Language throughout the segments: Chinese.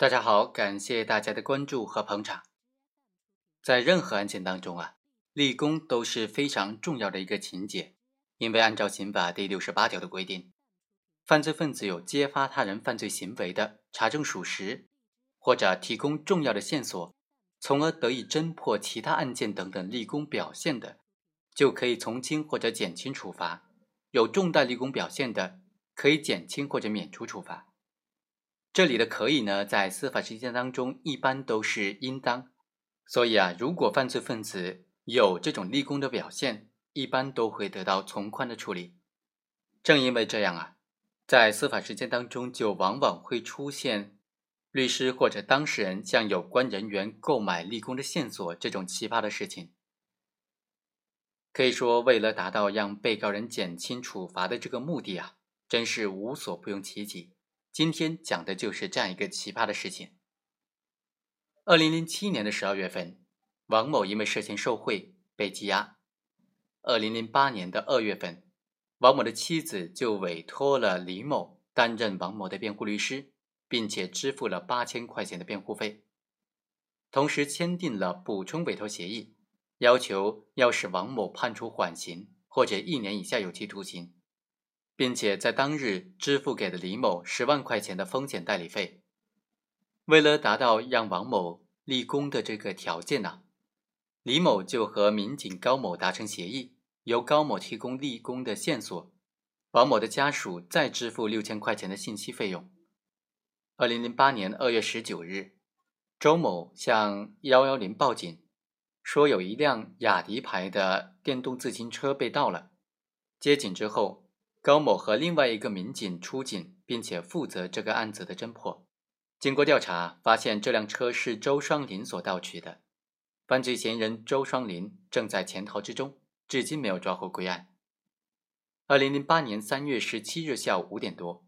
大家好，感谢大家的关注和捧场。在任何案件当中啊，立功都是非常重要的一个情节，因为按照刑法第六十八条的规定，犯罪分子有揭发他人犯罪行为的、查证属实，或者提供重要的线索，从而得以侦破其他案件等等立功表现的，就可以从轻或者减轻处罚；有重大立功表现的，可以减轻或者免除处罚。这里的可以呢，在司法实践当中一般都是应当，所以啊，如果犯罪分子有这种立功的表现，一般都会得到从宽的处理。正因为这样啊，在司法实践当中就往往会出现律师或者当事人向有关人员购买立功的线索这种奇葩的事情。可以说，为了达到让被告人减轻处罚的这个目的啊，真是无所不用其极。今天讲的就是这样一个奇葩的事情。二零零七年的十二月份，王某因为涉嫌受贿被羁押。二零零八年的二月份，王某的妻子就委托了李某担任王某的辩护律师，并且支付了八千块钱的辩护费，同时签订了补充委托协议，要求要使王某判处缓刑或者一年以下有期徒刑。并且在当日支付给了李某十万块钱的风险代理费。为了达到让王某立功的这个条件呢，李某就和民警高某达成协议，由高某提供立功的线索，王某的家属再支付六千块钱的信息费用。二零零八年二月十九日，周某向幺幺零报警，说有一辆雅迪牌的电动自行车被盗了。接警之后。高某和另外一个民警出警，并且负责这个案子的侦破。经过调查，发现这辆车是周双林所盗取的，犯罪嫌疑人周双林正在潜逃之中，至今没有抓获归案。二零零八年三月十七日下午五点多，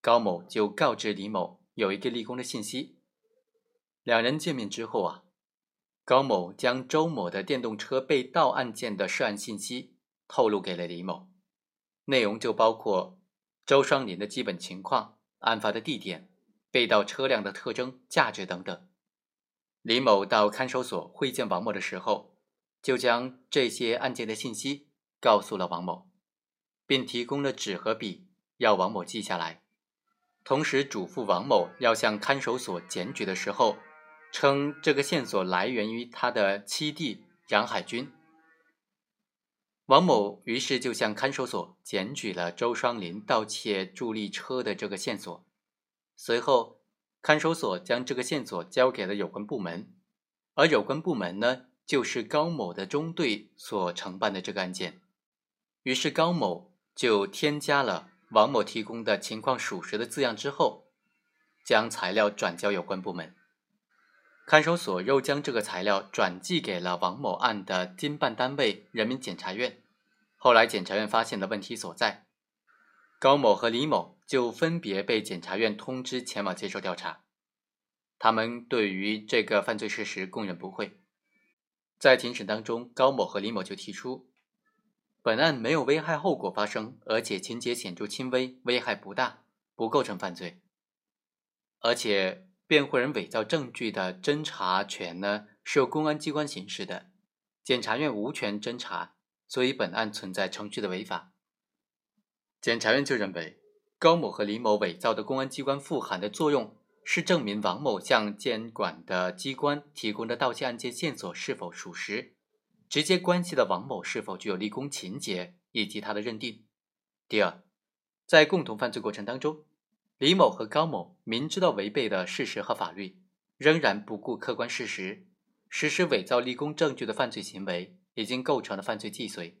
高某就告知李某有一个立功的信息。两人见面之后啊，高某将周某的电动车被盗案件的涉案信息透露给了李某。内容就包括周双林的基本情况、案发的地点、被盗车辆的特征、价值等等。李某到看守所会见王某的时候，就将这些案件的信息告诉了王某，并提供了纸和笔，要王某记下来。同时嘱咐王某要向看守所检举的时候，称这个线索来源于他的七弟杨海军。王某于是就向看守所检举了周双林盗窃助力车的这个线索。随后，看守所将这个线索交给了有关部门，而有关部门呢，就是高某的中队所承办的这个案件。于是，高某就添加了王某提供的情况属实的字样之后，将材料转交有关部门。看守所又将这个材料转寄给了王某案的经办单位人民检察院。后来，检察院发现了问题所在，高某和李某就分别被检察院通知前往接受调查。他们对于这个犯罪事实供认不讳。在庭审当中，高某和李某就提出，本案没有危害后果发生，而且情节显著轻微，危害不大，不构成犯罪。而且。辩护人伪造证据的侦查权呢，是由公安机关行使的，检察院无权侦查，所以本案存在程序的违法。检察院就认为，高某和李某伪造的公安机关复函的作用是证明王某向监管的机关提供的盗窃案件线索是否属实，直接关系到王某是否具有立功情节以及他的认定。第二，在共同犯罪过程当中。李某和高某明知道违背的事实和法律，仍然不顾客观事实，实施伪造立功证据的犯罪行为，已经构成了犯罪既遂。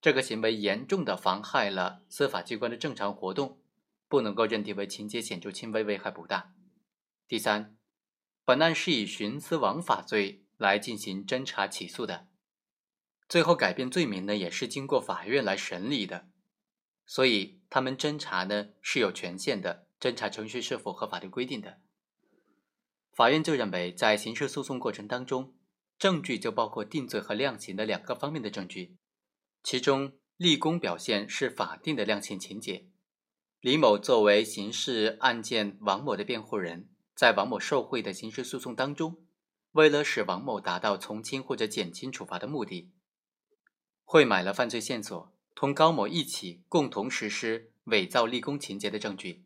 这个行为严重的妨害了司法机关的正常活动，不能够认定为情节显著轻微、危害不大。第三，本案是以徇私枉法罪来进行侦查起诉的，最后改变罪名呢，也是经过法院来审理的。所以，他们侦查呢是有权限的，侦查程序是符合法律规定的。法院就认为，在刑事诉讼过程当中，证据就包括定罪和量刑的两个方面的证据，其中立功表现是法定的量刑情节。李某作为刑事案件王某的辩护人，在王某受贿的刑事诉讼当中，为了使王某达到从轻或者减轻处罚的目的，会买了犯罪线索，同高某一起共同实施伪造立功情节的证据，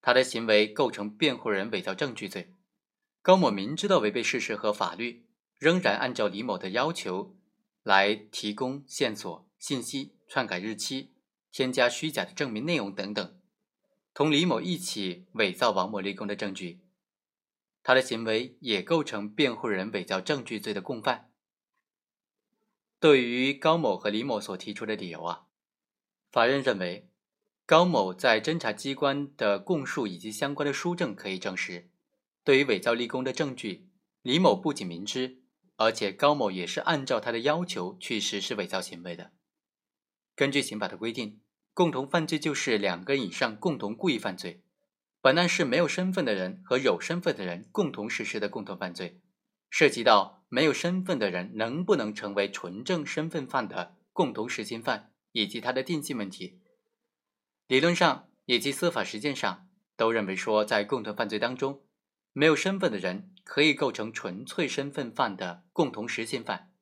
他的行为构成辩护人伪造证据罪。高某明知道违背事实和法律，仍然按照李某的要求来提供线索、信息、篡改日期、添加虚假的证明内容等等。同李某一起伪造王某立功的证据，他的行为也构成辩护人伪造证据罪的共犯。对于高某和李某所提出的理由啊，法院认为，高某在侦查机关的供述以及相关的书证可以证实，对于伪造立功的证据，李某不仅明知，而且高某也是按照他的要求去实施伪造行为的。根据刑法的规定。共同犯罪就是两个人以上共同故意犯罪。本案是没有身份的人和有身份的人共同实施的共同犯罪，涉及到没有身份的人能不能成为纯正身份犯的共同实行犯以及他的定性问题。理论上以及司法实践上都认为说，在共同犯罪当中，没有身份的人可以构成纯粹身份犯的共同实行犯。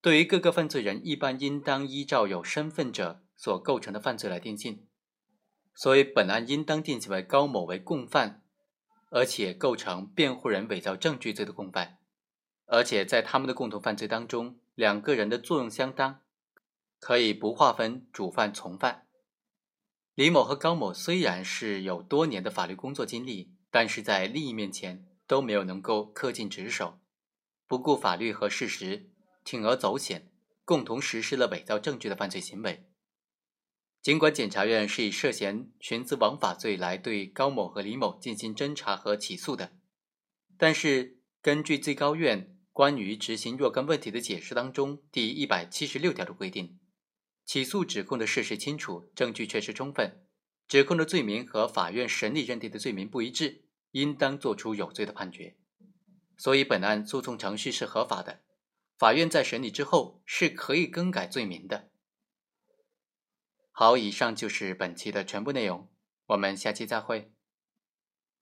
对于各个犯罪人，一般应当依照有身份者。所构成的犯罪来定性，所以本案应当定性为高某为共犯，而且构成辩护人伪造证据罪的共犯，而且在他们的共同犯罪当中，两个人的作用相当，可以不划分主犯从犯。李某和高某虽然是有多年的法律工作经历，但是在利益面前都没有能够恪尽职守，不顾法律和事实，铤而走险，共同实施了伪造证据的犯罪行为。尽管检察院是以涉嫌徇私枉法罪来对高某和李某进行侦查和起诉的，但是根据最高院关于执行若干问题的解释当中第一百七十六条的规定，起诉指控的事实清楚，证据确实充分，指控的罪名和法院审理认定的罪名不一致，应当作出有罪的判决。所以本案诉讼程序是合法的，法院在审理之后是可以更改罪名的。好，以上就是本期的全部内容，我们下期再会。